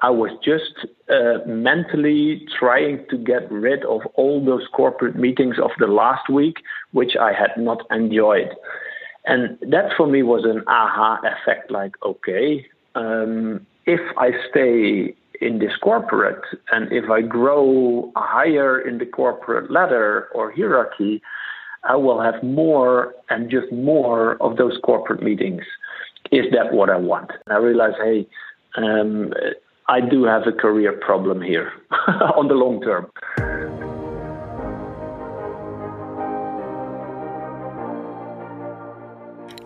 I was just uh, mentally trying to get rid of all those corporate meetings of the last week, which I had not enjoyed. And that for me was an aha effect like, okay, um, if I stay in this corporate and if I grow higher in the corporate ladder or hierarchy, I will have more and just more of those corporate meetings. Is that what I want? And I realize, hey, um, I do have a career problem here on the long term.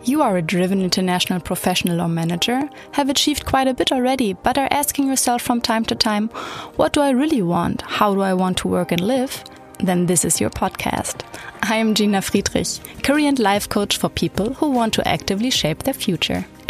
You are a driven international professional or manager, have achieved quite a bit already, but are asking yourself from time to time, what do I really want? How do I want to work and live? Then this is your podcast. I am Gina Friedrich, career and life coach for people who want to actively shape their future.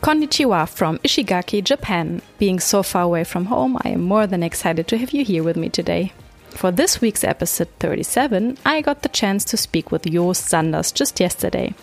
Konnichiwa from Ishigaki, Japan. Being so far away from home, I am more than excited to have you here with me today. For this week's episode 37, I got the chance to speak with Joost Sanders just yesterday.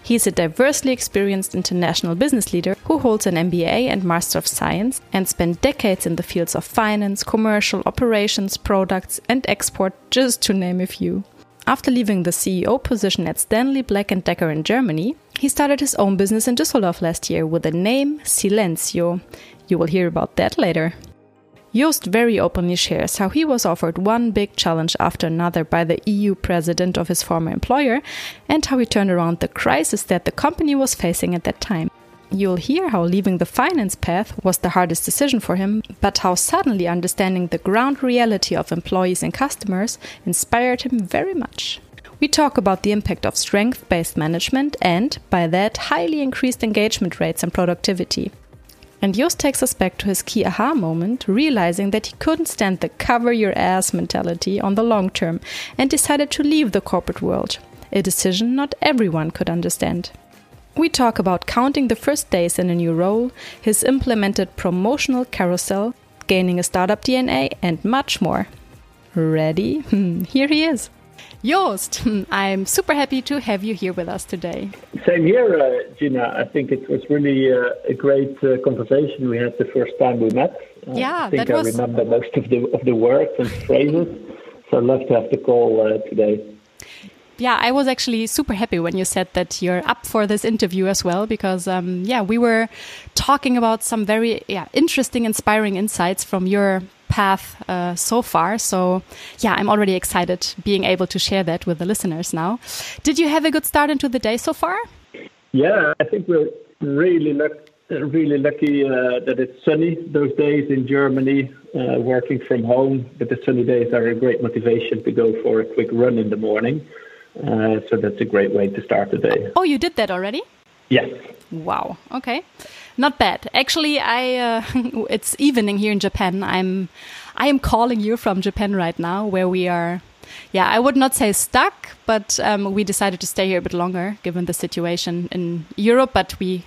He's a diversely experienced international business leader who holds an MBA and Master of Science and spent decades in the fields of finance, commercial, operations, products, and export, just to name a few. After leaving the CEO position at Stanley Black & Decker in Germany, he started his own business in Düsseldorf last year with the name Silencio. You will hear about that later. Joost very openly shares how he was offered one big challenge after another by the EU president of his former employer and how he turned around the crisis that the company was facing at that time. You'll hear how leaving the finance path was the hardest decision for him, but how suddenly understanding the ground reality of employees and customers inspired him very much. We talk about the impact of strength based management and, by that, highly increased engagement rates and productivity. And Joost takes us back to his key aha moment, realizing that he couldn't stand the cover your ass mentality on the long term and decided to leave the corporate world, a decision not everyone could understand. We talk about counting the first days in a new role, his implemented promotional carousel, gaining a startup DNA, and much more. Ready? Here he is. Joost, I'm super happy to have you here with us today. Same here, uh, Gina. I think it was really uh, a great uh, conversation we had the first time we met. Uh, yeah, I think I was... remember most of the of the words and phrases. so I'd love to have the call uh, today. Yeah, I was actually super happy when you said that you're up for this interview as well, because um, yeah, we were talking about some very yeah interesting, inspiring insights from your path uh, so far. So, yeah, I'm already excited being able to share that with the listeners now. Did you have a good start into the day so far? Yeah, I think we're really lucky. Really lucky uh, that it's sunny those days in Germany, uh, working from home. But the sunny days are a great motivation to go for a quick run in the morning. Uh, so that's a great way to start the day. Oh, you did that already? Yes. Wow. Okay. Not bad. Actually, I uh, it's evening here in Japan. I'm I am calling you from Japan right now, where we are. Yeah, I would not say stuck, but um, we decided to stay here a bit longer given the situation in Europe. But we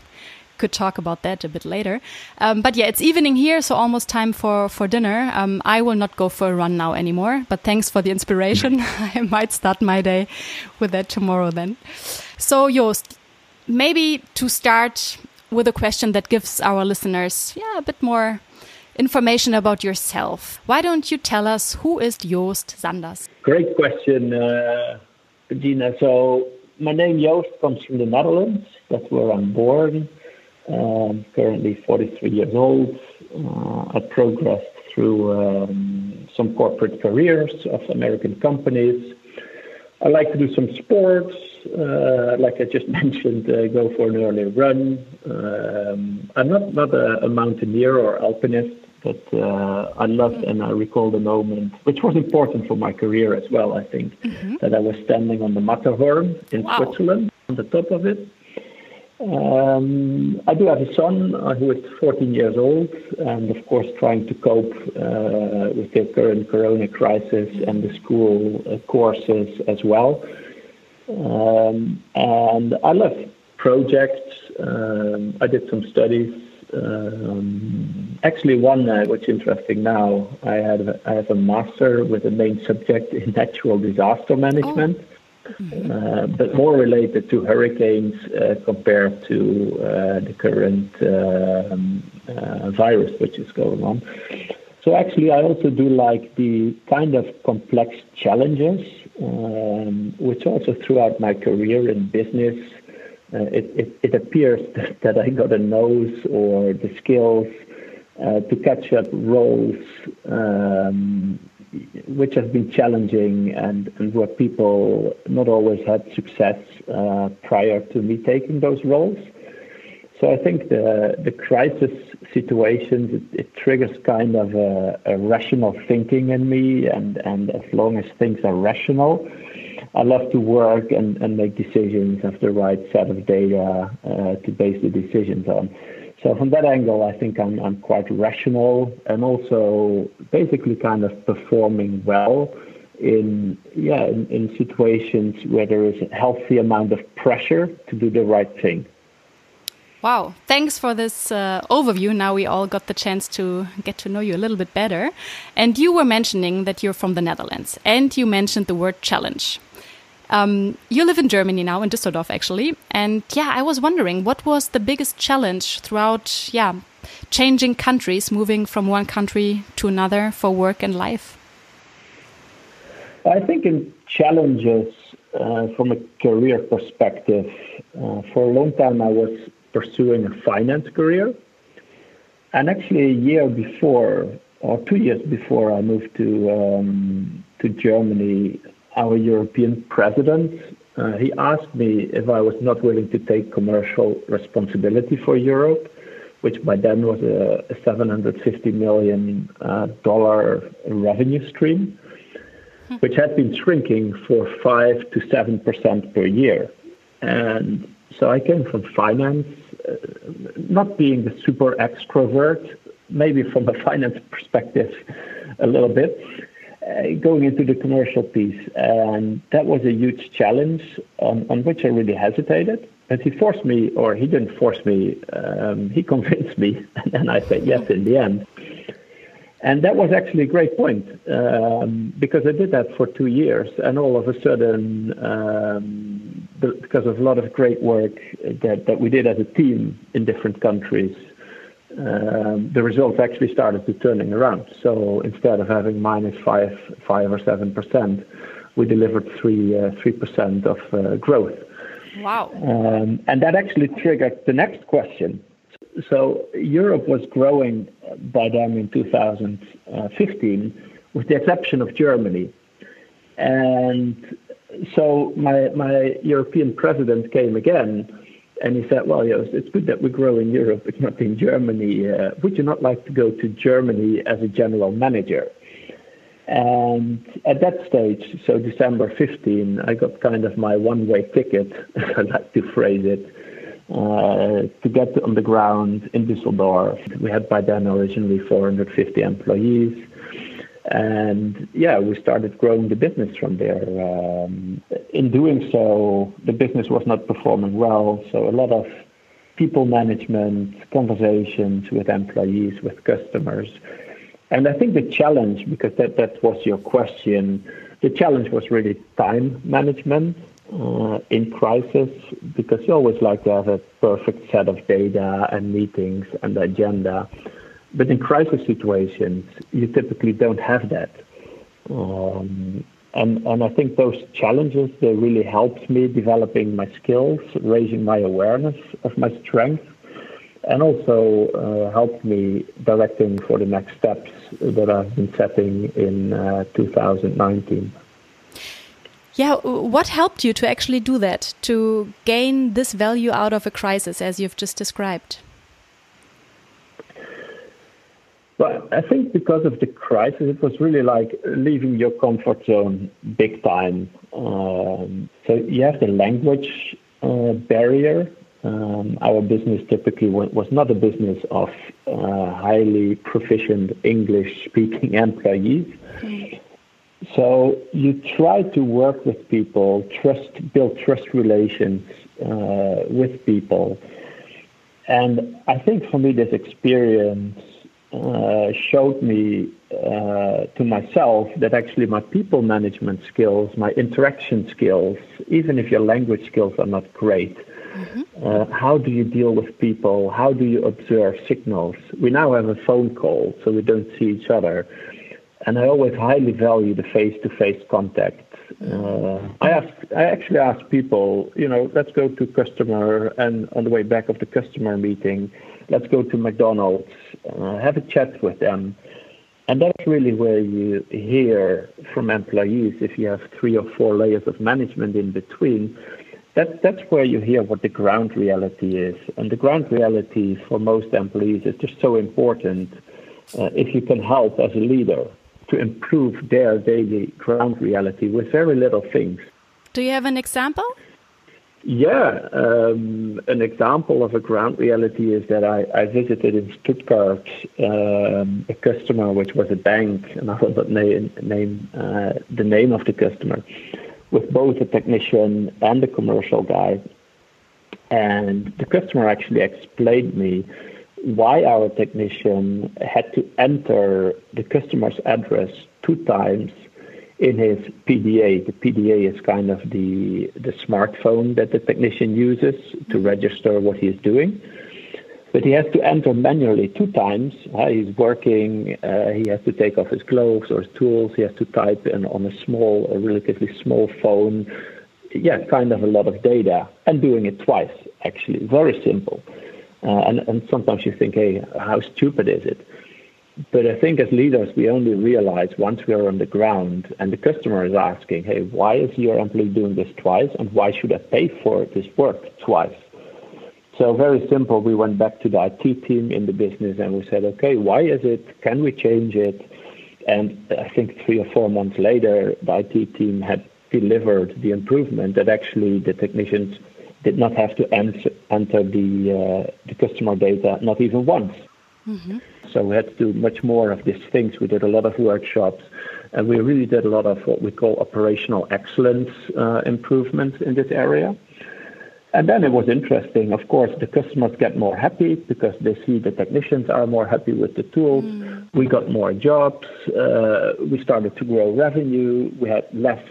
could talk about that a bit later. Um, but yeah, it's evening here, so almost time for for dinner. Um, I will not go for a run now anymore. But thanks for the inspiration. I might start my day with that tomorrow then. So Joost, maybe to start with a question that gives our listeners yeah, a bit more information about yourself. Why don't you tell us who is Joost Sanders? Great question, uh, Gina. So my name Joost comes from the Netherlands. That's where I'm born. Um, currently 43 years old. Uh, I progressed through um, some corporate careers of American companies. I like to do some sports. Uh, like I just mentioned, uh, go for an early run. Um, I'm not not a, mountaineer or alpinist, but uh, I love and I recall the moment, which was important for my career as well. I think mm-hmm. that I was standing on the Matterhorn in wow. Switzerland, on the top of it. Um, I do have a son uh, who is 14 years old, and of course, trying to cope uh, with the current corona crisis and the school uh, courses as well. Um, and I love projects. Um, I did some studies. Um, actually, one uh, which is interesting now. I have I have a master with a main subject in natural disaster management. Oh. Uh, but more related to hurricanes uh, compared to uh, the current um, virus which is going on. So actually, I also do like the kind of complex challenges, um, which also throughout my career in business, uh, it, it, it, appears that I got a nose or the skills uh, to catch up roles um, which has been challenging and, and where people not always had success uh, prior to me taking those roles. So I think the the crisis situations it, it triggers kind of a, a, rational thinking in me, and and as long as things are rational, I love to work and, and make decisions, have the right set of data uh, to base the decisions on. So from that angle, I think I'm, I'm quite rational and also basically kind of performing well in yeah in, in situations where there is a healthy amount of pressure to do the right thing. Wow, thanks for this uh, overview. Now we all got the chance to get to know you a little bit better. And you were mentioning that you're from the Netherlands, and you mentioned the word challenge. Um, you live in Germany now, in Düsseldorf, actually. And yeah, I was wondering what was the biggest challenge throughout, yeah, changing countries, moving from one country to another for work and life? I think in challenges uh, from a career perspective, uh, for a long time I was pursuing a finance career. And actually, a year before, or two years before I moved to um, to Germany, our European president, uh, he asked me if I was not willing to take commercial responsibility for Europe, which by then was a, a 750 million uh, dollar revenue stream, hmm. which had been shrinking for five to seven percent per year. And so I came from finance, not being the super extrovert, maybe from a finance perspective, a little bit uh, going into the commercial piece. And that was a huge challenge on, on which I really hesitated. But he forced me, or he didn't force me, um, he convinced me, and I said yes in the end. And that was actually a great point um, because I did that for two years, and all of a sudden, um, because of a lot of great work that, that we did as a team in different countries, um, the results actually started to turning around. So instead of having minus five, five or seven percent, we delivered three uh, three percent of uh, growth. Wow! Um, and that actually triggered the next question. So Europe was growing by then in 2015, with the exception of Germany, and so my my European president came again and he said, well, yes, it's good that we grow in Europe, but not in Germany. Uh, would you not like to go to Germany as a general manager? And at that stage, so December 15, I got kind of my one way ticket, I like to phrase it, uh, to get on the ground in Düsseldorf. We had by then originally 450 employees. And yeah, we started growing the business from there. Um, in doing so, the business was not performing well. So a lot of people management, conversations with employees, with customers. And I think the challenge, because that, that was your question, the challenge was really time management uh, in crisis, because you always like to have a perfect set of data and meetings and agenda. But in crisis situations, you typically don't have that. Um, and, and I think those challenges, they really helped me developing my skills, raising my awareness of my strengths, and also uh, helped me directing for the next steps that I've been setting in uh, 2019. Yeah, what helped you to actually do that, to gain this value out of a crisis as you've just described? Well, I think because of the crisis, it was really like leaving your comfort zone big time. Um, so you have the language uh, barrier, Um, our business typically was not a business of uh, highly proficient English speaking employees. So you try to work with people, trust, build trust relations uh, with people. And I think for me, this experience uh, showed me uh, to myself that actually my people management skills, my interaction skills, even if your language skills are not great, mm-hmm. uh, how do you deal with people? How do you observe signals? We now have a phone call, so we don't see each other. And I always highly value the face to face contact. Uh, I ask, I actually ask people, you know, let's go to customer, and on the way back of the customer meeting, let's go to McDonald's, uh, have a chat with them. And that's really where you hear from employees, if you have three or four layers of management in between, that, that's where you hear what the ground reality is. And the ground reality for most employees is just so important uh, if you can help as a leader to improve their daily ground reality with very little things. Do you have an example? Yeah, um, an example of a ground reality is that I, I visited in Stuttgart um, a customer, which was a bank, and I will not name, name uh, the name of the customer, with both a technician and a commercial guy. And the customer actually explained me why our technician had to enter the customer's address two times in his PDA. The PDA is kind of the the smartphone that the technician uses to register what he is doing. But he has to enter manually two times. Uh, he's working. Uh, he has to take off his gloves or his tools. He has to type in on a small, a relatively small phone. Yeah, kind of a lot of data, and doing it twice. Actually, very simple. Uh, and and sometimes you think, hey, how stupid is it? But I think as leaders, we only realize once we are on the ground and the customer is asking, hey, why is your employee doing this twice and why should I pay for this work twice? So very simple, we went back to the IT team in the business and we said, okay, why is it? Can we change it? And I think three or four months later, the IT team had delivered the improvement that actually the technicians did not have to enter, the, uh, the customer data, not even once. Mm-hmm. So we had to do much more of these things. We did a lot of workshops, and we really did a lot of what we call operational excellence uh, improvements in this area. And then it was interesting. Of course, the customers get more happy because they see the technicians are more happy with the tools. Mm. We got more jobs. Uh, we started to grow revenue. We had less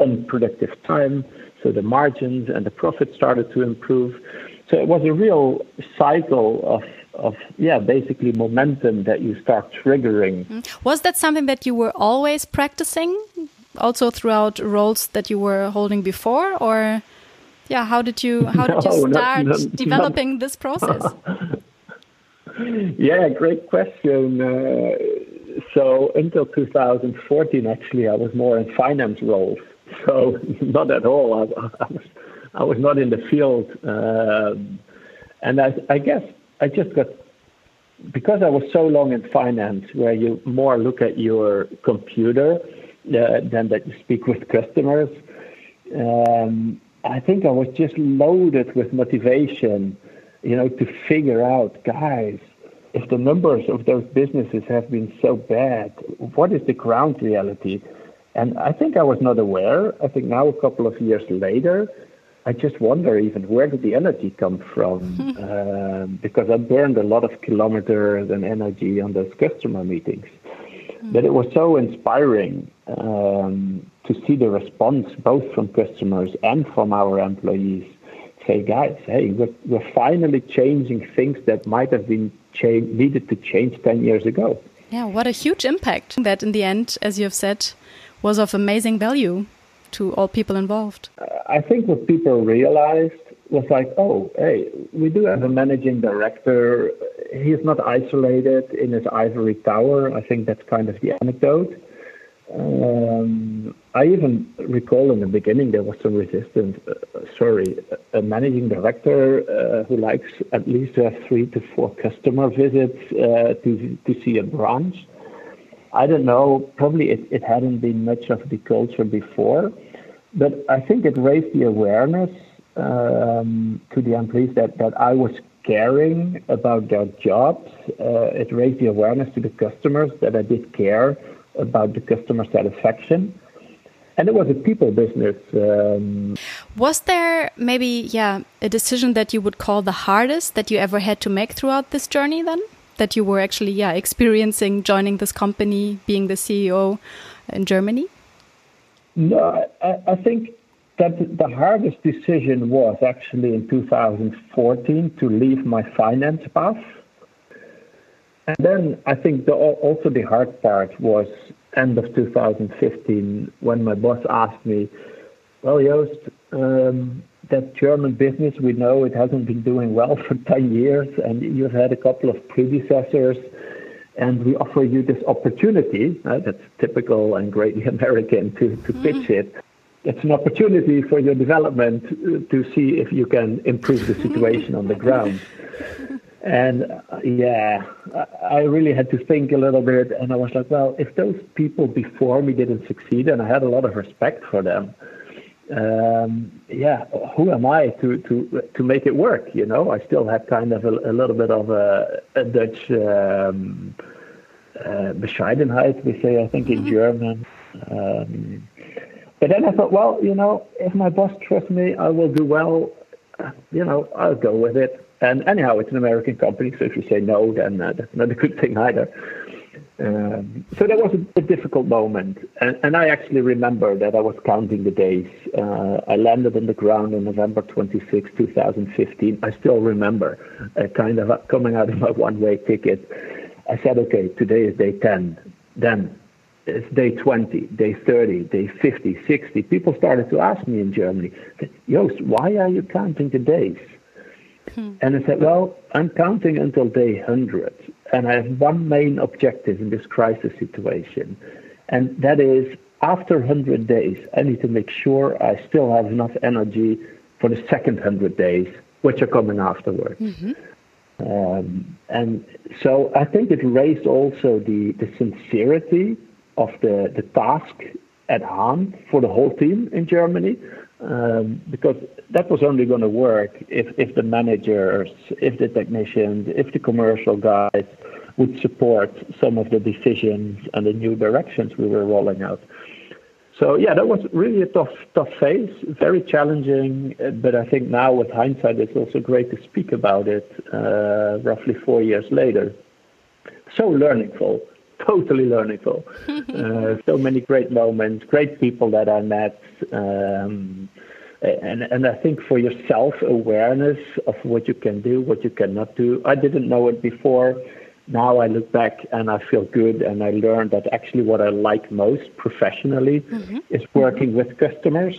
unproductive time. So the margins and the profit started to improve. So it was a real cycle of of yeah basically momentum that you start triggering. Mm-hmm. was that something that you were always practicing also throughout roles that you were holding before? Or yeah how did you how did you start developing this process? Yeah great question. Uh, so until 2014 actually i was more in finance roles. So not at all. I, I was i was not in the field. Um, and I, I guess I just got because I was so long in finance, where you more look at your computer uh, than that you speak with customers. Um, I think I was just loaded with motivation, you know, to figure out, guys, if the numbers of those businesses have been so bad, what is the ground reality? And I think I was not aware. I think now, a couple of years later, I just wonder even where did the energy come from? uh, because I burned a lot of kilometers and energy on those customer meetings. Mm. But it was so inspiring um, to see the response both from customers and from our employees. Say, guys, hey, we're, we're finally changing things that might have been cha- needed to change 10 years ago. Yeah, what a huge impact that in the end, as you have said, was of amazing value to all people involved? I think what people realized was like, oh, hey, we do have a managing director. He's not isolated in his ivory tower. I think that's kind of the anecdote. Um, I even recall in the beginning there was some resistance. Uh, sorry, a managing director uh, who likes at least to have three to four customer visits uh, to to see a branch. I don't know. Probably it, it hadn't been much of the culture before, but I think it raised the awareness um, to the employees that, that I was caring about their jobs. Uh, it raised the awareness to the customers that I did care about the customer satisfaction. And it was a people business. Um, was there maybe, yeah, a decision that you would call the hardest that you ever had to make throughout this journey then? That you were actually, yeah, experiencing joining this company, being the CEO in Germany? No, I, I think that the hardest decision was actually in 2014 to leave my finance path. And then I think the, also the hard part was end of 2015 when my boss asked me, "Well, Joost, um, that German business we know it hasn't been doing well for 10 years, and you've had a couple of predecessors." and we offer you this opportunity. Uh, that's typical and greatly American to, to pitch mm-hmm. it it's an opportunity for your development to see if you can improve the situation on the ground. And uh, yeah, I really had to think a little bit, and I was like, well, if those people before me didn't succeed, and I had a lot of respect for them, um, yeah, who am I to to to make it work? You know, I still had kind of a, a little bit of a, a Dutch um, uh, Bescheidenheit, we say, I think in mm-hmm. German. Um, but then I thought, well, you know, if my boss trusts me, I will do well. You know, I'll go with it. And anyhow, it's an American company, so if you say no, then uh, that's not a good thing either. Um, so that was a, a difficult moment, and, and, I actually remember that I was counting the days. Uh, I landed on the ground on November 26, 2015. I still remember, uh, kind of coming out of my one-way ticket. I said, "Okay, today is day 10. Then it's day 20, day 30, day 50, 60. People started to ask me in Germany, Joost, why are you counting the days? Hmm. And I said, well, I'm counting until day 100. And I have one main objective in this crisis situation. And that is after 100 days, I need to make sure I still have enough energy for the second 100 days, which are coming afterwards. Mm-hmm. Um, and so I think it raised also the, the sincerity of the, the task at hand for the whole team in Germany. Um, because that was only going to work if, if the managers, if the technicians, if the commercial guys would support some of the decisions and the new directions we were rolling out. So yeah, that was really a tough, tough phase, very challenging. But I think now, with hindsight, it's also great to speak about it. Uh, roughly four years later, so learningful totally learningful. uh, so many great moments, great people that I met. Um, and, and I think for yourself, awareness of what you can do, what you cannot do. I didn't know it before. Now I look back and I feel good, and I learned that actually what I like most professionally mm-hmm. is working with customers,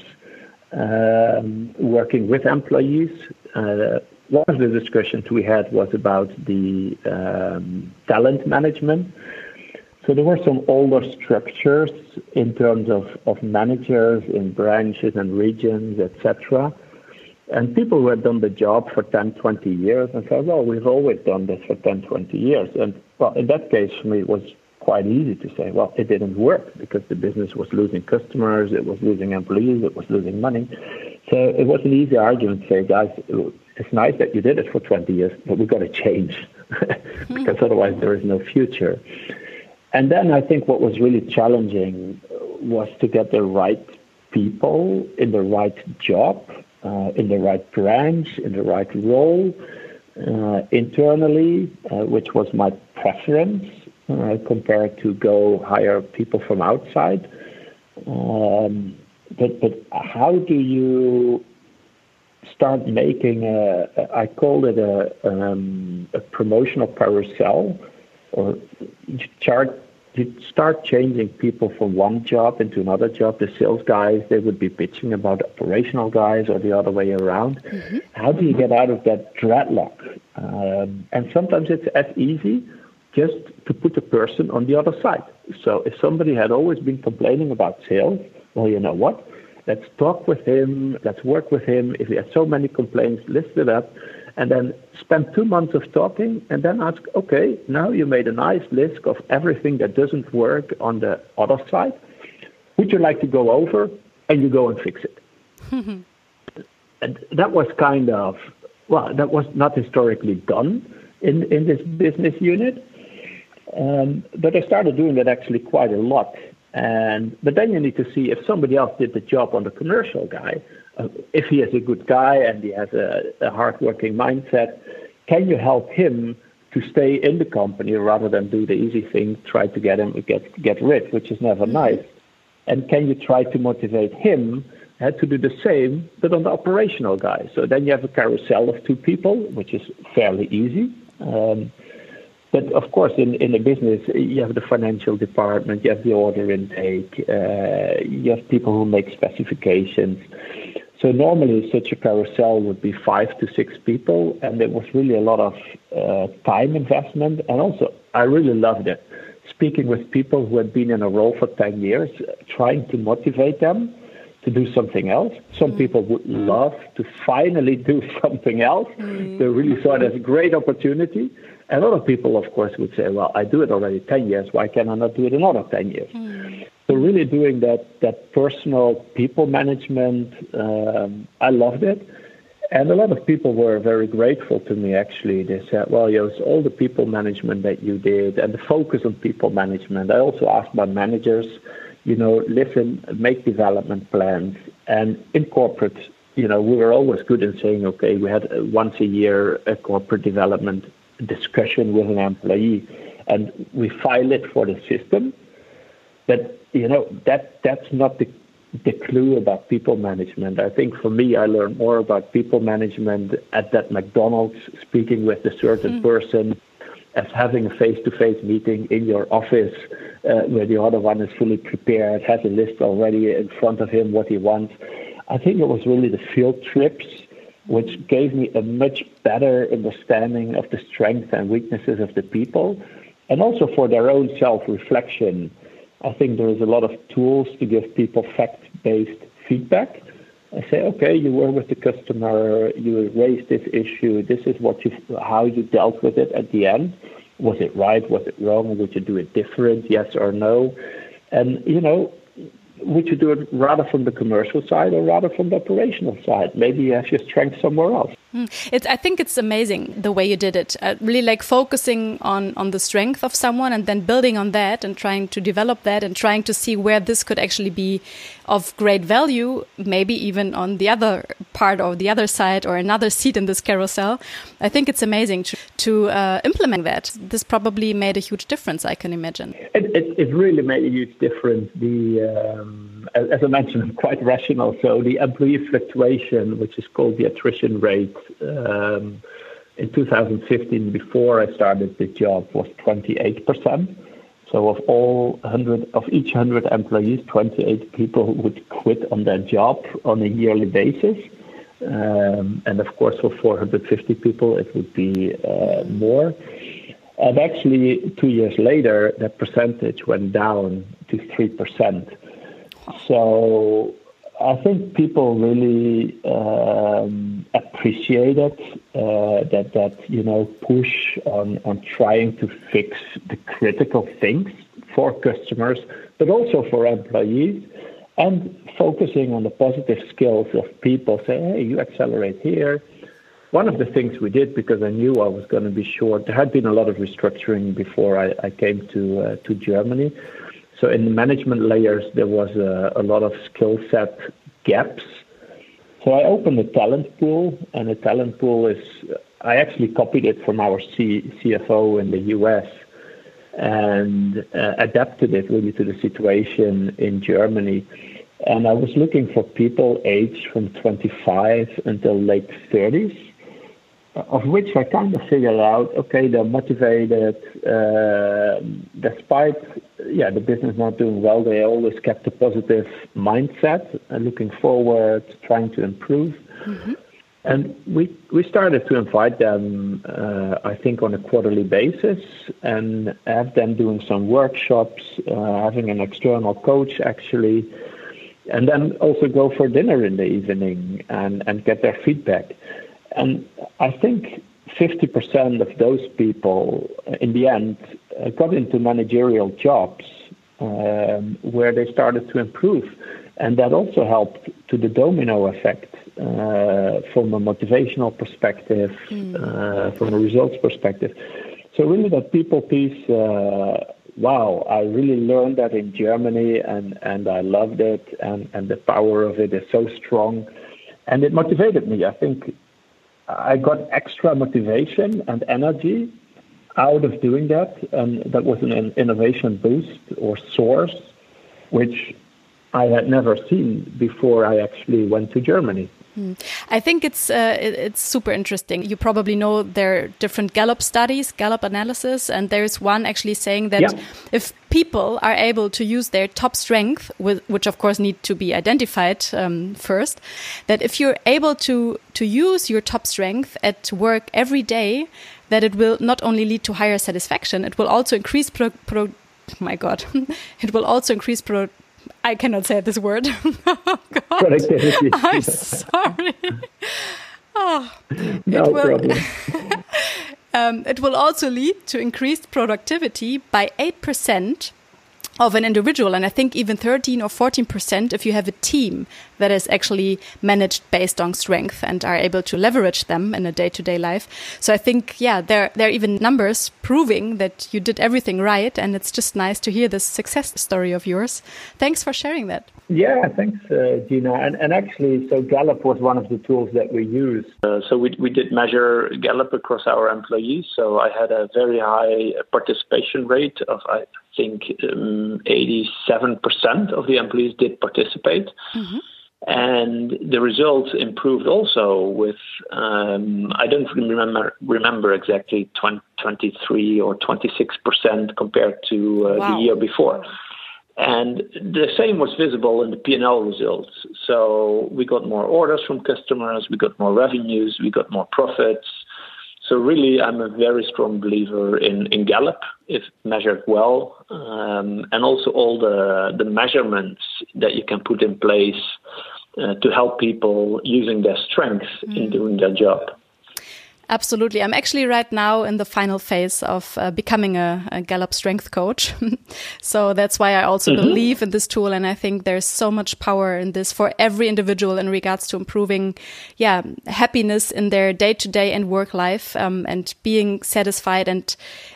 um, working with employees. Uh, one of the discussions we had was about the um, talent management. So there were some older structures in terms of, of managers in branches and regions, etc. And people who had done the job for 10, 20 years and said, well, we've always done this for 10, 20 years. And well, in that case, for me, it was quite easy to say, well, it didn't work because the business was losing customers, it was losing employees, it was losing money. So it was an easy argument to say, guys, it's nice that you did it for 20 years, but we've got to change because hmm. otherwise there is no future. And then I think what was really challenging was to get the right people in the right job, uh, in the right branch, in the right role uh, internally, uh, which was my preference uh, compared to go hire people from outside. Um, but but how do you start making a, I called it a, um, a promotional carousel or chart you start changing people from one job into another job. The sales guys, they would be bitching about operational guys or the other way around. Mm-hmm. How do you get out of that dreadlock? Um, and sometimes it's as easy just to put a person on the other side. So if somebody had always been complaining about sales, well, you know what? Let's talk with him. Let's work with him. If he has so many complaints, list it up and then spend two months of talking and then ask, okay, now you made a nice list of everything that doesn't work on the other side. Would you like to go over? And you go and fix it. And that was kind of well, that was not historically done in in this business unit. Um, but I started doing that actually quite a lot. And but then you need to see if somebody else did the job on the commercial guy, if he is a good guy and he has a, a hardworking mindset, can you help him to stay in the company rather than do the easy thing, try to get him get get rid, which is never nice. And can you try to motivate him uh, to do the same, but on the operational guy? So then you have a carousel of two people, which is fairly easy. Um, but of course, in, in a business, you have the financial department, you have the order intake, uh, you have people who make specifications. So normally, such a carousel would be five to six people, and there was really a lot of uh, time investment. And also, I really loved it. Speaking with people who had been in a role for 10 years, trying to motivate them to do something else. Some mm-hmm. people would love to finally do something else. Mm-hmm. They really saw it as a great opportunity. A lot of people, of course, would say, well, I do it already 10 years. Why can I not do it another 10 years? Mm. So really doing that, that personal people management, um, I loved it. And a lot of people were very grateful to me, actually. They said, well, yes, all the people management that you did and the focus on people management. I also asked my managers, you know, listen, make development plans and in corporate, you know, we were always good in saying, okay, we had once a year a corporate development discussion with an employee and we file it for the system. But you know that that's not the the clue about people management. I think for me, I learned more about people management at that McDonald's, speaking with a certain mm. person, as having a face-to-face meeting in your office, uh, where the other one is fully prepared, has a list already in front of him what he wants. I think it was really the field trips which gave me a much better understanding of the strengths and weaknesses of the people, and also for their own self reflection. I think there is a lot of tools to give people fact based feedback. I say, okay, you were with the customer, you raised this issue, this is what you, how you dealt with it at the end. Was it right? Was it wrong? Would you do it different? Yes or no? And, you know, would you do it rather from the commercial side or rather from the operational side? Maybe you have your strength somewhere else. Hmm. It's, I think it's amazing the way you did it. Uh, really like focusing on, on the strength of someone and then building on that and trying to develop that and trying to see where this could actually be of great value, maybe even on the other part or the other side or another seat in this carousel. I think it's amazing to, to uh, implement that. This probably made a huge difference, I can imagine. It, it, it really made a huge difference. The um, as, I mentioned, quite rational. So the employee fluctuation, which is called the attrition rate, um, in 2015, before I started the job, was 28 percent. So of all 100 of each 100 employees, 28 people would quit on their job on a yearly basis. Um, and of course, for 450 people, it would be uh, more. And actually, two years later, that percentage went down to 3%. So I think people really um, appreciated uh, that that you know push on on trying to fix the critical things for customers, but also for employees, and focusing on the positive skills of people. Say, hey, you accelerate here. One of the things we did because I knew I was going to be short. There had been a lot of restructuring before I, I came to uh, to Germany. So in the management layers, there was a, a lot of skill set gaps. So I opened a talent pool, and the talent pool is I actually copied it from our C, CFO in the US and uh, adapted it really to the situation in Germany. And I was looking for people aged from 25 until late 30s of which I kind of figured out, okay, they're motivated, uh, despite yeah the business not doing well. They always kept a positive mindset, and looking forward, trying to improve. Mm-hmm. And we we started to invite them, uh, I think, on a quarterly basis, and have them doing some workshops, uh, having an external coach actually, and then also go for dinner in the evening and and get their feedback. And I think 50% of those people, uh, in the end, uh, got into managerial jobs um, where they started to improve. And that also helped to the domino effect uh, from a motivational perspective, mm. uh, from a results perspective. So really, that people piece. Uh, wow, I really learned that in Germany, and and I loved it, and and the power of it is so strong, and it motivated me. I think I got extra motivation and energy out of doing that, and that was an innovation boost or source, which I had never seen before I actually went to Germany. Hmm. I think it's uh, it's super interesting. You probably know there are different Gallup studies, Gallup analysis, and there is one actually saying that yeah. if people are able to use their top strength, with, which of course need to be identified um, first, that if you're able to to use your top strength at work every day, that it will not only lead to higher satisfaction, it will also increase pro, pro my God, it will also increase pro, I cannot say this word. oh, Productivity. I'm sorry. Oh, no it will, problem. um, it will also lead to increased productivity by 8% of an individual and i think even 13 or 14% if you have a team that is actually managed based on strength and are able to leverage them in a day-to-day life so i think yeah there there are even numbers proving that you did everything right and it's just nice to hear this success story of yours thanks for sharing that yeah, thanks, uh, Gina. And, and actually, so Gallup was one of the tools that we used. Uh, so we, we did measure Gallup across our employees. So I had a very high participation rate of, I think, um, 87% of the employees did participate. Mm-hmm. And the results improved also with, um, I don't remember remember exactly 20, 23 or 26% compared to uh, wow. the year before. And the same was visible in the P&L results. So we got more orders from customers, we got more revenues, we got more profits. So really, I'm a very strong believer in, in Gallup, if measured well, um, and also all the, the measurements that you can put in place uh, to help people using their strengths mm. in doing their job. Absolutely. I'm actually right now in the final phase of uh, becoming a, a, Gallup strength coach. so that's why I also mm -hmm. believe in this tool. And I think there's so much power in this for every individual in regards to improving, yeah, happiness in their day to day and work life um, and being satisfied. And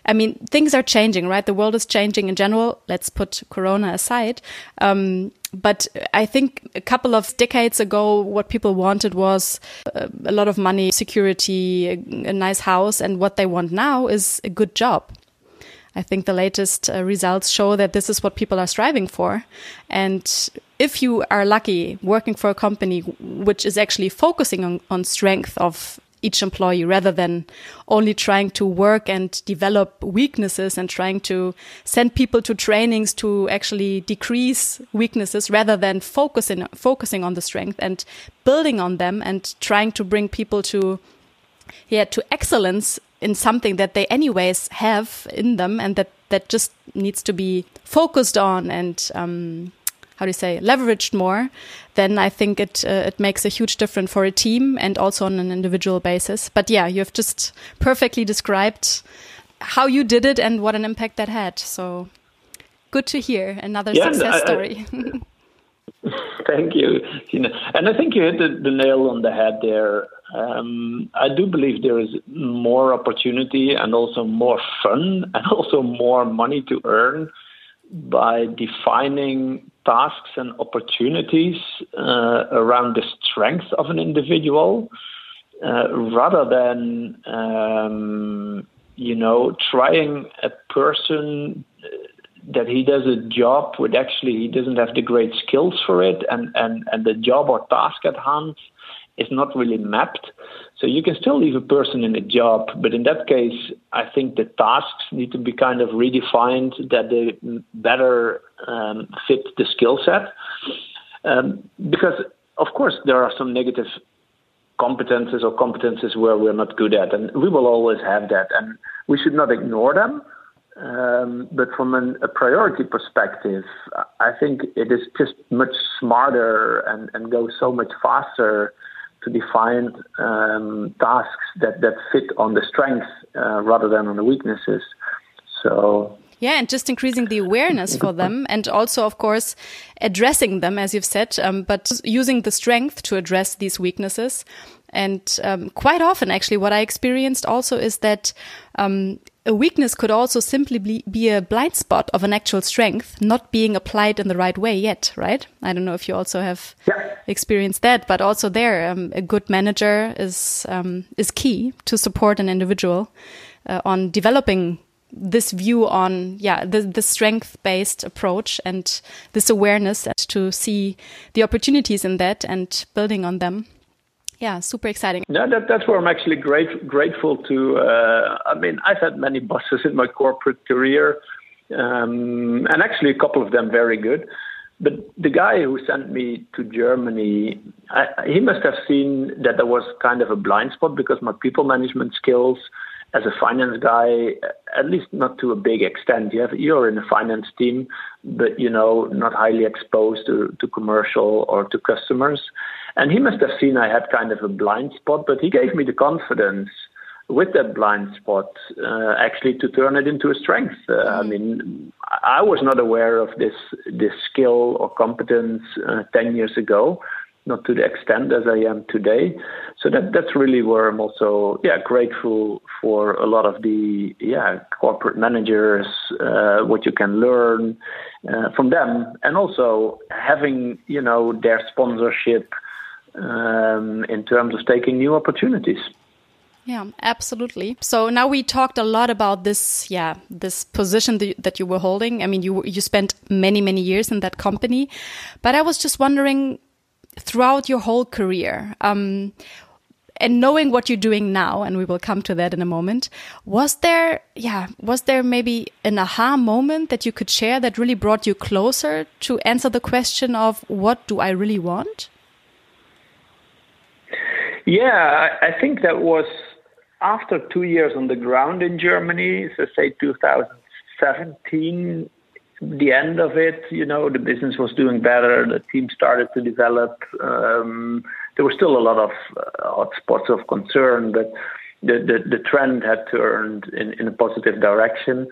I mean, things are changing, right? The world is changing in general. Let's put Corona aside. Um, but I think a couple of decades ago, what people wanted was uh, a lot of money, security, a, nice house. And what they want now is a good job. I think the latest uh, results show that this is what people are striving for. And if you are lucky working for a company which is actually focusing on, on strength of each employee rather than only trying to work and develop weaknesses and trying to send people to trainings to actually decrease weaknesses rather than focusing focusing on the strength and building on them and trying to bring people to yeah to excellence in something that they anyways have in them and that that just needs to be focused on and um, how do you say leveraged more, then I think it uh, it makes a huge difference for a team and also on an individual basis. But yeah, you have just perfectly described how you did it and what an impact that had. So good to hear another yeah, success I, story. I, thank you, Tina. And I think you hit the, the nail on the head there. Um, I do believe there is more opportunity and also more fun and also more money to earn by defining tasks and opportunities uh, around the strength of an individual uh, rather than um, you know trying a person that he does a job with actually he doesn't have the great skills for it and and and the job or task at hand is not really mapped so you can still leave a person in a job, but in that case, I think the tasks need to be kind of redefined that they better um, fit the skill set. Um, because, of course, there are some negative competences or competences where we're not good at, and we will always have that, and we should not ignore them. Um, but from an, a priority perspective, I think it is just much smarter and, and goes so much faster to define um, tasks that, that fit on the strengths uh, rather than on the weaknesses. So Yeah, and just increasing the awareness for them, and also, of course, addressing them, as you've said, um, but using the strength to address these weaknesses. And um, quite often, actually, what I experienced also is that um, a weakness could also simply be, a blind spot of an actual strength not being applied in the right way yet, right? I don't know if you also have yeah. experienced that, but also there, um, a good manager is um, is key to support an individual uh, on developing this view on yeah the, the strength based approach and this awareness and to see the opportunities in that and building on them yeah, super exciting. Yeah, that, that's where I'm actually great, grateful to. Uh, I mean, I've had many bosses in my corporate career, um, and actually a couple of them very good. But the guy who sent me to Germany, I, he must have seen that there was kind of a blind spot because my people management skills as a finance guy, at least not to a big extent. You have you're in a finance team, but you know not highly exposed to, to commercial or to customers. And he must have seen I had kind of a blind spot, but he gave me the confidence with that blind spot uh, actually to turn it into a strength. Uh, mm. I mean, I was not aware of this this skill or competence uh, ten years ago, not to the extent as I am today. So that that's really where I'm also yeah grateful for a lot of the yeah corporate managers, uh, what you can learn uh, from them, and also having you know their sponsorship um, in terms of taking new opportunities. Yeah, absolutely. So now we talked a lot about this, yeah, this position that you were holding. I mean, you you spent many many years in that company, but I was just wondering, throughout your whole career, um, and knowing what you're doing now, and we will come to that in a moment, was there, yeah, was there maybe an aha moment that you could share that really brought you closer to answer the question of what do I really want? Yeah, I think that was after two years on the ground in Germany, so say 2017, the end of it, you know, the business was doing better, the team started to develop. Um, there were still a lot of uh, hotspots of concern, but the, the, the trend had turned in, in a positive direction.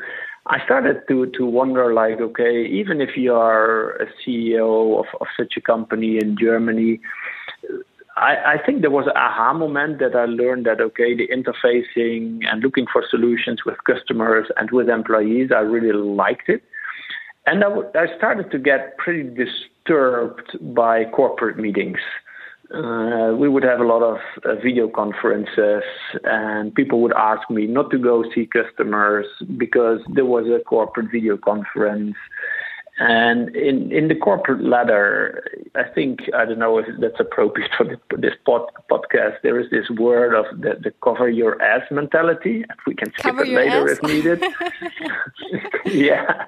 I started to, to wonder like, okay, even if you are a CEO of, of such a company in Germany, I, I, think there was aha moment that I learned that okay, the interfacing and looking for solutions with customers and with employees, I really liked it. And I, w- I started to get pretty disturbed by corporate meetings. Uh, we would have a lot of uh, video conferences, and people would ask me not to go see customers because there was a corporate video conference. And in, in the corporate ladder, I think, I don't know if that's appropriate for this pod, podcast, there is this word of the, the cover your ass mentality. We can skip cover it later ass? if needed. yeah.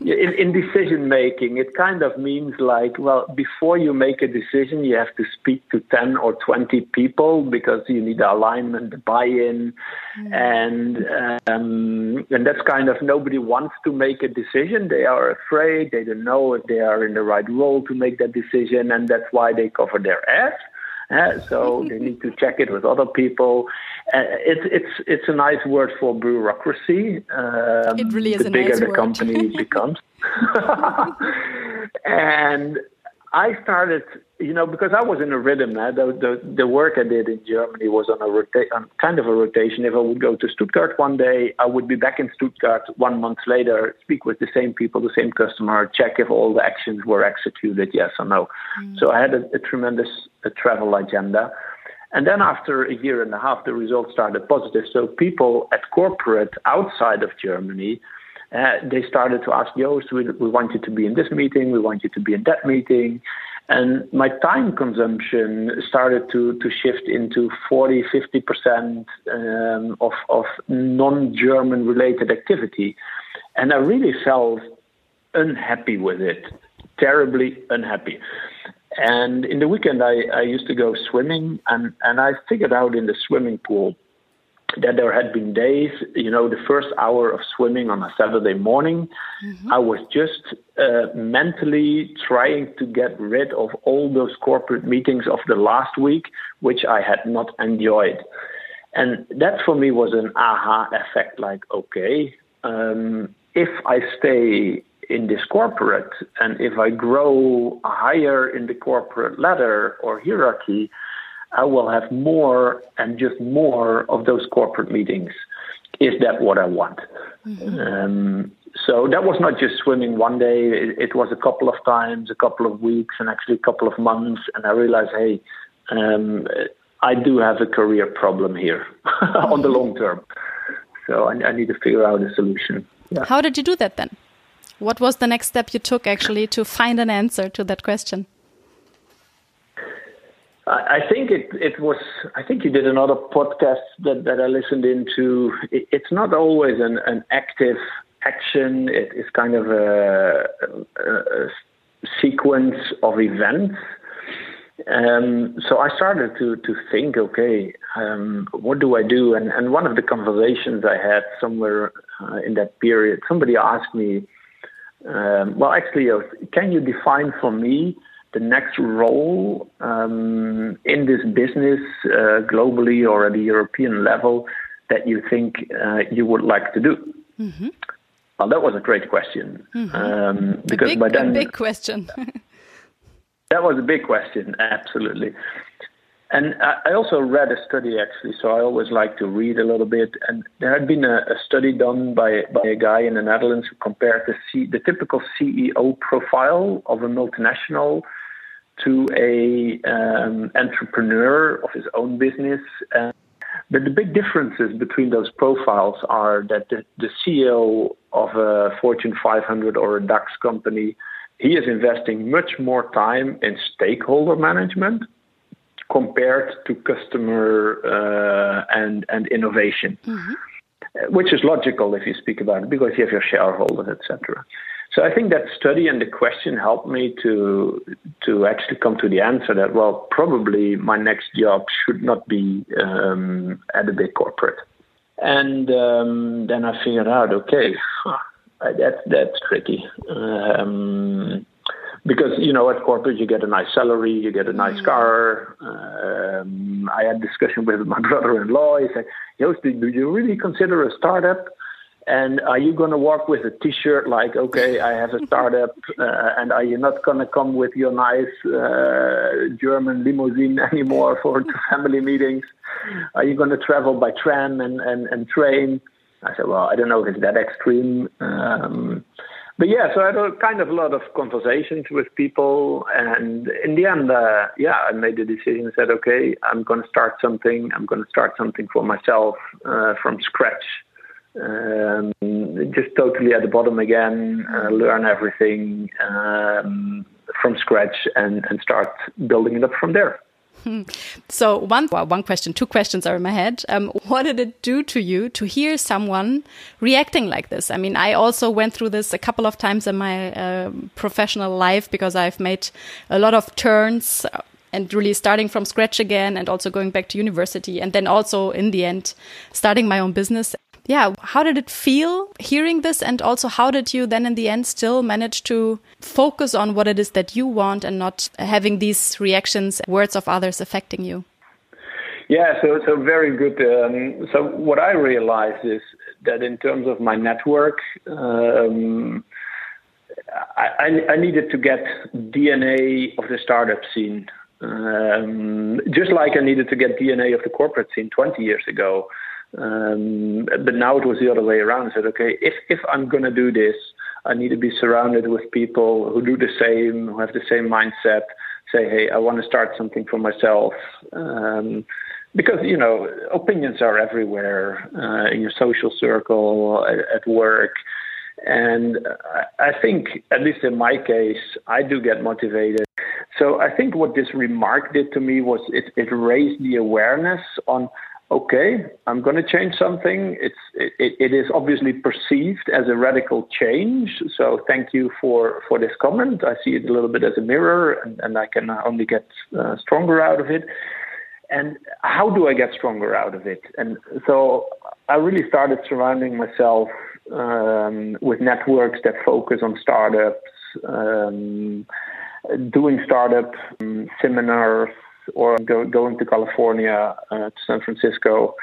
In, in decision making, it kind of means like, well, before you make a decision, you have to speak to 10 or 20 people because you need alignment, buy in. Mm. And, um, and that's kind of nobody wants to make a decision. They are afraid they don't know if they are in the right role to make that decision, and that's why they cover their ass. Uh, so they need to check it with other people. Uh, it's it's it's a nice word for bureaucracy. Um, it really is the bigger nice the word. company becomes. and I started, you know, because I was in a rhythm. Eh? The, the, the work I did in Germany was on a rota- on kind of a rotation. If I would go to Stuttgart one day, I would be back in Stuttgart one month later, speak with the same people, the same customer, check if all the actions were executed, yes or no. Mm. So I had a, a tremendous a travel agenda. And then after a year and a half, the results started positive. So people at corporate outside of Germany uh, they started to ask Joost, we, we want you to be in this meeting, we want you to be in that meeting. And my time consumption started to, to shift into 40, 50% um, of, of non German related activity. And I really felt unhappy with it, terribly unhappy. And in the weekend, I, I used to go swimming, and, and I figured out in the swimming pool that there had been days, you know, the first hour of swimming on a Saturday morning, mm-hmm. I was just uh, mentally trying to get rid of all those corporate meetings of the last week, which I had not enjoyed. And that for me was an aha effect like, okay, um, if I stay in this corporate and if I grow higher in the corporate ladder or hierarchy, I will have more and just more of those corporate meetings. Is that what I want? Mm-hmm. Um, so that was not just swimming one day. It, it, was a couple of times, a couple of weeks, and actually a couple of months. And I realized, hey, um, I do have a career problem here on the long term. So I, I, need to figure out a solution. Yeah. How did you do that then? What was the next step you took actually to find an answer to that question? I think it, it was. I think you did another podcast that, that I listened into. It, it's not always an, an active action. It is kind of a, a, a sequence of events. Um, so I started to to think, okay, um, what do I do? And and one of the conversations I had somewhere uh, in that period, somebody asked me, um, well, actually, uh, can you define for me the next role um, in this business uh, globally or at the European level that you think uh, you would like to do? Mm-hmm. Well, that was a great question mm-hmm. um, because big, by then, a big question. that was a big question, absolutely. And I also read a study actually, so I always like to read a little bit. And there had been a, a study done by, by a guy in the Netherlands who compared the, C, the typical CEO profile of a multinational to a um, entrepreneur of his own business. Uh, but the big differences between those profiles are that the, the CEO of a Fortune 500 or a DAX company, he is investing much more time in stakeholder management compared to customer uh, and and innovation, mm-hmm. which is logical if you speak about it because you have your shareholders, etc. So I think that study and the question helped me to to actually come to the answer that well probably my next job should not be um, at a big corporate, and um, then I figured out okay that's that's tricky. Um, because you know at corporate you get a nice salary, you get a nice mm. car. Um, I had discussion with my brother-in-law. He said, "Joost, do you really consider a startup?" And are you going to walk with a T-shirt like, okay, I have a startup, uh, and are you not going to come with your nice uh, German limousine anymore for family meetings? Are you going to travel by tram and, and, and train? I said, well, I don't know if it's that extreme. Um, but yeah, so I had a kind of a lot of conversations with people, and in the end, uh, yeah, I made the decision. and said, okay, I'm going to start something. I'm going to start something for myself uh, from scratch um, just totally at the bottom again, uh, learn everything um, from scratch, and, and start building it up from there. Hmm. So one well, one question, two questions are in my head. Um, what did it do to you to hear someone reacting like this? I mean, I also went through this a couple of times in my uh, professional life because I've made a lot of turns and really starting from scratch again, and also going back to university, and then also in the end starting my own business yeah, how did it feel hearing this? And also, how did you then in the end still manage to focus on what it is that you want and not having these reactions, words of others affecting you? Yeah, so so very good. Um, so what I realized is that in terms of my network, um, I, I, needed to get DNA of the startup scene, um, just like I needed to get DNA of the corporate scene 20 years ago. Um, but now it was the other way around. I said, okay, if if I'm going to do this, I need to be surrounded with people who do the same, who have the same mindset. Say, hey, I want to start something for myself. Um, because you know opinions are everywhere uh, in your social circle at, at work and I think, at least in my case, I do get motivated. So I think what this remark did to me was it, it raised the awareness on okay, I'm going to change something. It's it, it is obviously perceived as a radical change. So thank you for for this comment. I see it a little bit as a mirror, and, and I can only get uh, stronger out of it. And how do I get stronger out of it? And so I really started surrounding myself um, with networks that focus on startups, um, doing startup um, seminars or go, going to California, uh, to San Francisco,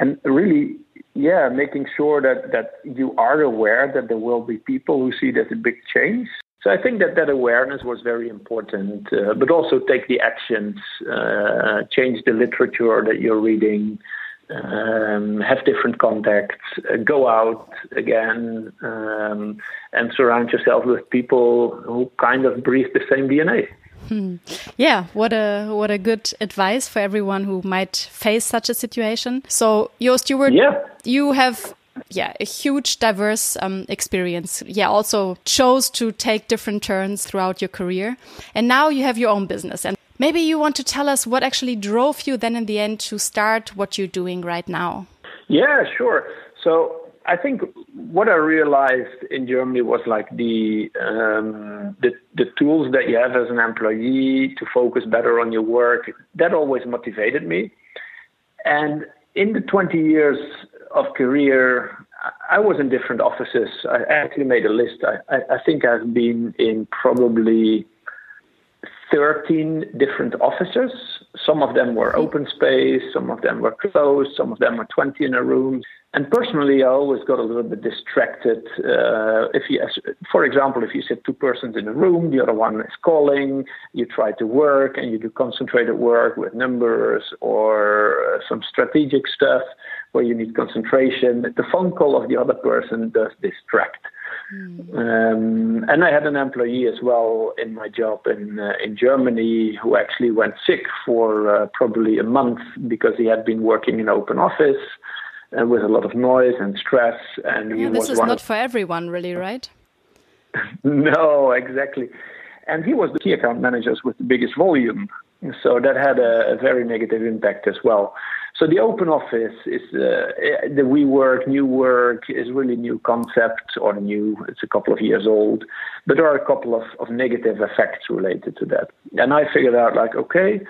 and really yeah, making sure that, that you are aware that there will be people who see that a big change. So I think that that awareness was very important, uh, but also take the actions, uh, change the literature that you're reading, um, have different contacts, uh, go out again, um, and surround yourself with people who kind of breathe the same DNA. Hmm. Yeah, what a what a good advice for everyone who might face such a situation. So, your you were yeah. you have yeah a huge diverse um, experience. Yeah, also chose to take different turns throughout your career, and now you have your own business. And maybe you want to tell us what actually drove you then in the end to start what you're doing right now. Yeah, sure. So I think what I realized in Germany was like the, um, the the tools that you have as an employee to focus better on your work. That always motivated me. And in the 20 years of career, I was in different offices. I actually made a list. I, I, I think I've been in probably 13 different offices. Some of them were open space, some of them were closed, some of them were 20 in a room. And personally, I always got a little bit distracted. Uh, if you, for example, if you sit two persons in a room, the other one is calling, you try to work and you do concentrated work with numbers or uh, some strategic stuff where you need concentration. The phone call of the other person does distract. Um, and I had an employee as well in my job in uh, in Germany who actually went sick for uh, probably a month because he had been working in open office uh, with a lot of noise and stress. And yeah, this is not for everyone, really, right? no, exactly. And he was the key account managers with the biggest volume, so that had a, a very negative impact as well. So the open office is uh, the WeWork, new work is really new concept or new. It's a couple of years old, but there are a couple of, of negative effects related to that. And I figured out like, okay,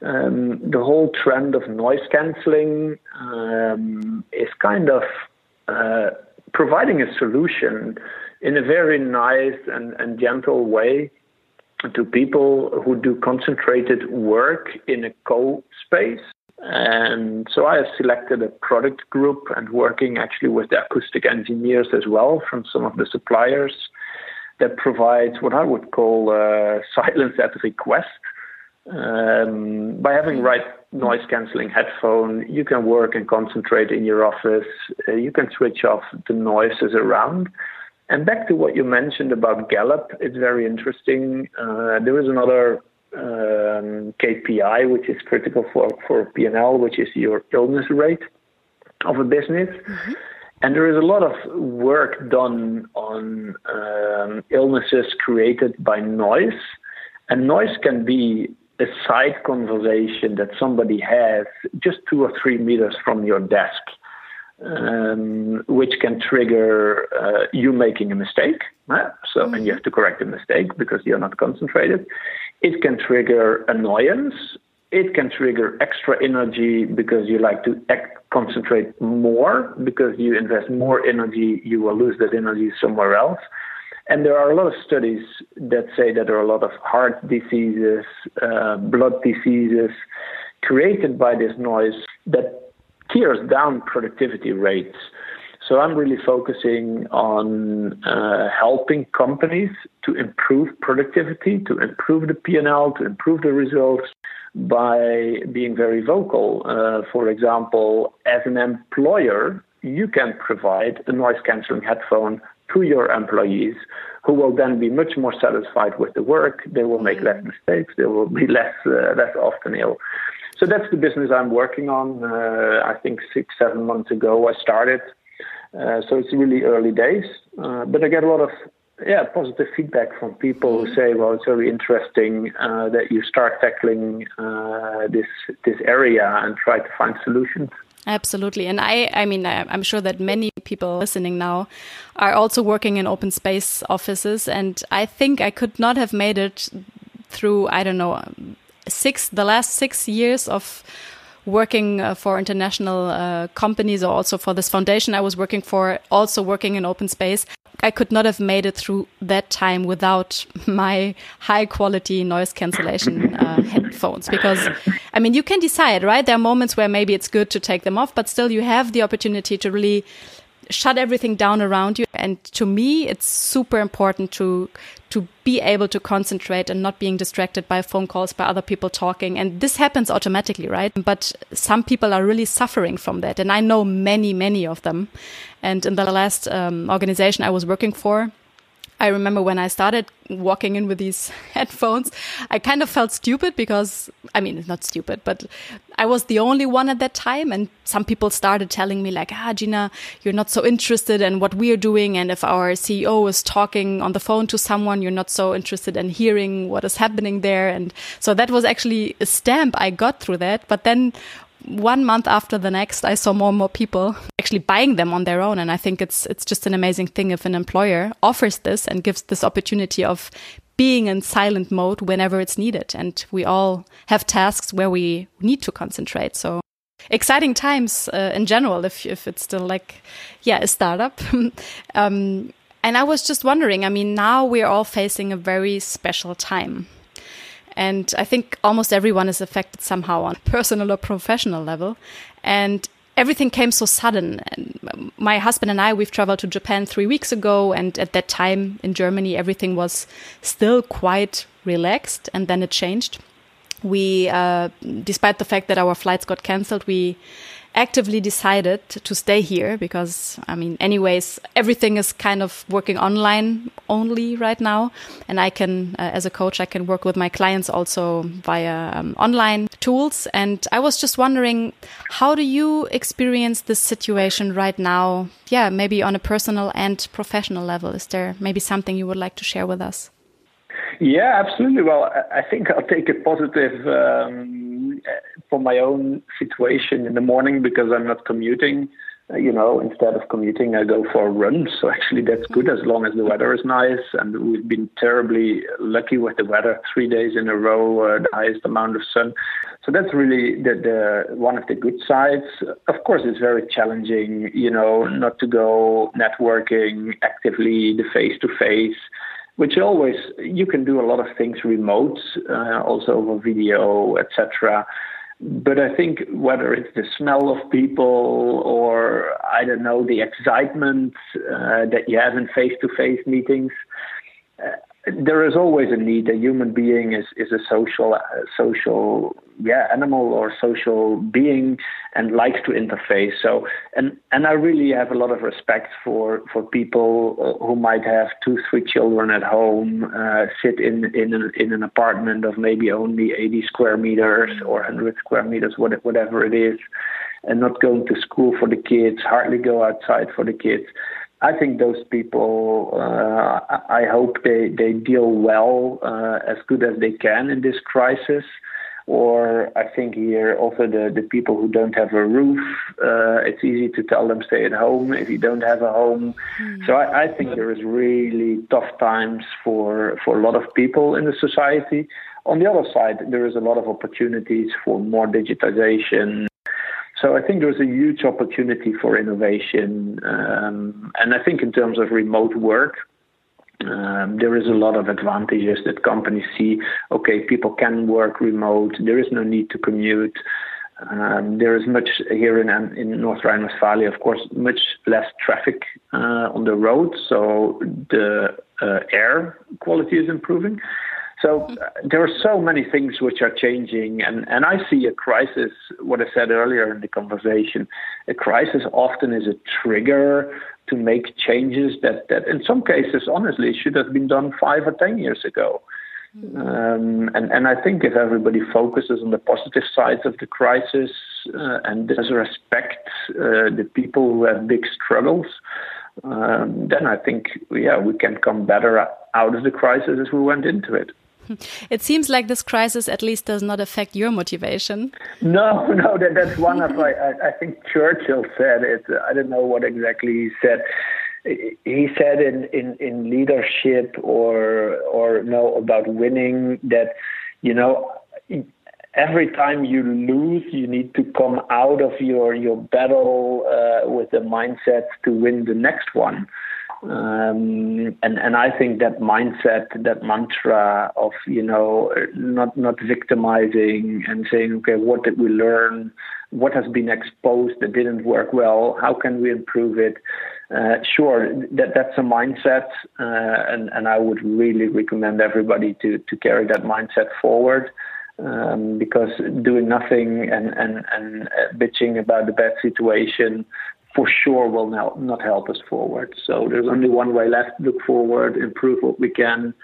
um, the whole trend of noise canceling um, is kind of uh, providing a solution in a very nice and, and gentle way to people who do concentrated work in a co space. And so I have selected a product group and working actually with the acoustic engineers as well from some of the suppliers that provides what I would call uh, silence at request. Um, by having right noise canceling headphone, you can work and concentrate in your office. Uh, you can switch off the noises around. And back to what you mentioned about Gallup, it's very interesting. Uh, there is another um, KPI which is critical for for P&L, which is your illness rate of a business. Mm-hmm. And there is a lot of work done on um, illnesses created by noise. And noise can be a side conversation that somebody has just two or three meters from your desk, um, which can trigger uh, you making a mistake. Right? So, mm-hmm. and you have to correct the mistake because you're not concentrated. It can trigger annoyance. It can trigger extra energy because you like to act, concentrate more because you invest more energy, you will lose that energy somewhere else. And there are a lot of studies that say that there are a lot of heart diseases, uh, blood diseases created by this noise that tears down productivity rates. So I'm really focusing on uh, helping companies to improve productivity, to improve the P&L, to improve the results by being very vocal. Uh, for example, as an employer, you can provide a noise canceling headphone to your employees who will then be much more satisfied with the work. They will make less mm-hmm. mistakes. They will be less uh, less often ill. So that's the business I'm working on. Uh, I think six seven months ago I started. Uh, so it's really early days, uh, but I get a lot of yeah positive feedback from people who say, well, it's very interesting uh, that you start tackling uh, this this area and try to find solutions. Absolutely. And I, I mean, I'm sure that many people listening now are also working in open space offices. And I think I could not have made it through, I don't know, six, the last six years of working uh, for international uh, companies or also for this foundation I was working for, also working in open space. I could not have made it through that time without my high quality noise cancellation uh, headphones because I mean you can decide right there are moments where maybe it's good to take them off but still you have the opportunity to really shut everything down around you. And to me it's super important to to be able to concentrate and not being distracted by phone calls by other people talking. And this happens automatically right? But some people are really suffering from that. And i know many many of them. And in the last um, organization i was working for I remember when I started walking in with these headphones, I kind of felt stupid because, I mean, not stupid, but I was the only one at that time. And some people started telling me, like, ah, Gina, you're not so interested in what we're doing. And if our CEO is talking on the phone to someone, you're not so interested in hearing what is happening there. And so that was actually a stamp I got through that. But then one month after the next, I saw more and more people actually buying them on their own. And I think it's it's just an amazing thing if an employer offers this and gives this opportunity of being in silent mode whenever it's needed. And we all have tasks where we need to concentrate. So exciting times uh, in general, if if it's still like, yeah, a startup. um, and I was just wondering. I mean, now we're all facing a very special time and I think almost everyone is affected somehow on personal or professional level. And everything came so sudden. And my husband and I, we've traveled to Japan three weeks ago. And at that time in Germany, everything was still quite relaxed. And then it changed. We, uh, despite the fact that our flights got cancelled, we actively decided to stay here because, I mean, anyways, everything is kind of working online only right now. And I can, uh, as a coach, I can work with my clients also via um, online tools. And I was just wondering, how do you experience this situation right now? Yeah, maybe on a personal and professional level. Is there maybe something you would like to share with us? Yeah, absolutely. Well, I think I'll take a positive um, for my own situation in the morning because I'm not commuting. Uh, you know, instead of commuting, I go for a run. So actually, that's good as long as the weather is nice. And we've been terribly lucky with the weather. Three days in a row, uh, the highest amount of sun. So that's really the, the one of the good sides. Of course, it's very challenging. You know, not to go networking actively, the face to face which always you can do a lot of things remote, uh, also over video, etc. But I think whether it's the smell of people or I don't know the excitement uh, that you have in face-to-face meetings, uh, there is always a need. A human being is is a social uh, social yeah animal or social being and likes to interface. So and and I really have a lot of respect for for people uh, who might have two three children at home, uh, sit in in an, in an apartment of maybe only 80 square meters or 100 square meters, whatever it is, and not going to school for the kids, hardly go outside for the kids I think those people, uh, I hope they, they deal well, uh, as good as they can in this crisis. Or I think here also the, the people who don't have a roof, uh, it's easy to tell them stay at home if you don't have a home. Mm. So I, I think there is really tough times for, for a lot of people in the society. On the other side, there is a lot of opportunities for more digitization, so I think there's a huge opportunity for innovation. Um, and I think in terms of remote work, um, there is a lot of advantages that companies see. Okay, people can work remote. There is no need to commute. Um, there is much here in, in North Rhine-Westphalia, of course, much less traffic uh, on the road, so the uh, air quality is improving. So uh, there are so many things which are changing, and, and I see a crisis. What I said earlier in the conversation, a crisis often is a trigger to make changes that, that in some cases, honestly, should have been done five or ten years ago. Mm-hmm. Um, and, and I think if everybody focuses on the positive sides of the crisis uh, and does respect uh, the people who have big struggles, um, then I think, yeah, we can come better out of the crisis as we went into it. It seems like this crisis at least does not affect your motivation. No, no, that, that's one of I, I think Churchill said it. I don't know what exactly he said. He said in, in, in leadership or or no about winning that you know every time you lose, you need to come out of your your battle uh, with the mindset to win the next one. Um, and and I think that mindset, that mantra of you know not not victimizing and saying okay, what did we learn? What has been exposed that didn't work well? How can we improve it? Uh, sure, that that's a mindset, uh, and and I would really recommend everybody to to carry that mindset forward. Um, because doing nothing and, and, and uh, bitching about the bad situation for sure will not, not help us forward. So there's only one way left look forward, improve what we can,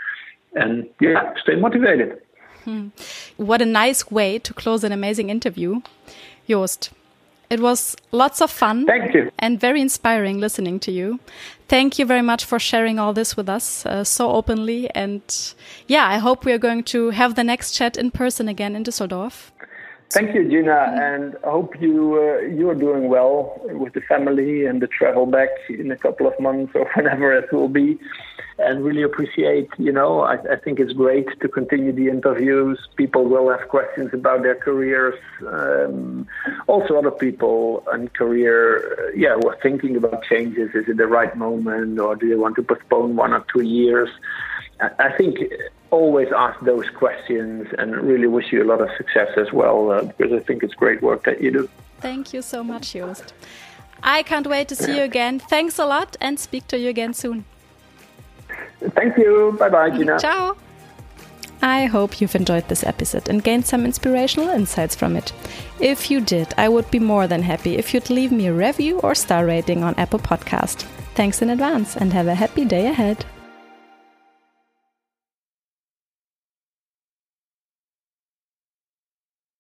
and yeah, stay motivated. Hmm. What a nice way to close an amazing interview. Joost, it was lots of fun. Thank you. And very inspiring listening to you. Thank you very much for sharing all this with us uh, so openly. And yeah, I hope we are going to have the next chat in person again in Düsseldorf. Thank you, Gina, and I hope you uh, you are doing well with the family and the travel back in a couple of months or whenever it will be. And really appreciate, you know, I, I think it's great to continue the interviews. People will have questions about their careers. Um, also, other people and career, yeah, who are thinking about changes. Is it the right moment, or do they want to postpone one or two years? I think always ask those questions and really wish you a lot of success as well uh, because I think it's great work that you do. Thank you so much, Joost. I can't wait to see you again. Thanks a lot and speak to you again soon. Thank you. Bye bye, Gina. Ciao. I hope you've enjoyed this episode and gained some inspirational insights from it. If you did, I would be more than happy if you'd leave me a review or star rating on Apple Podcast. Thanks in advance and have a happy day ahead.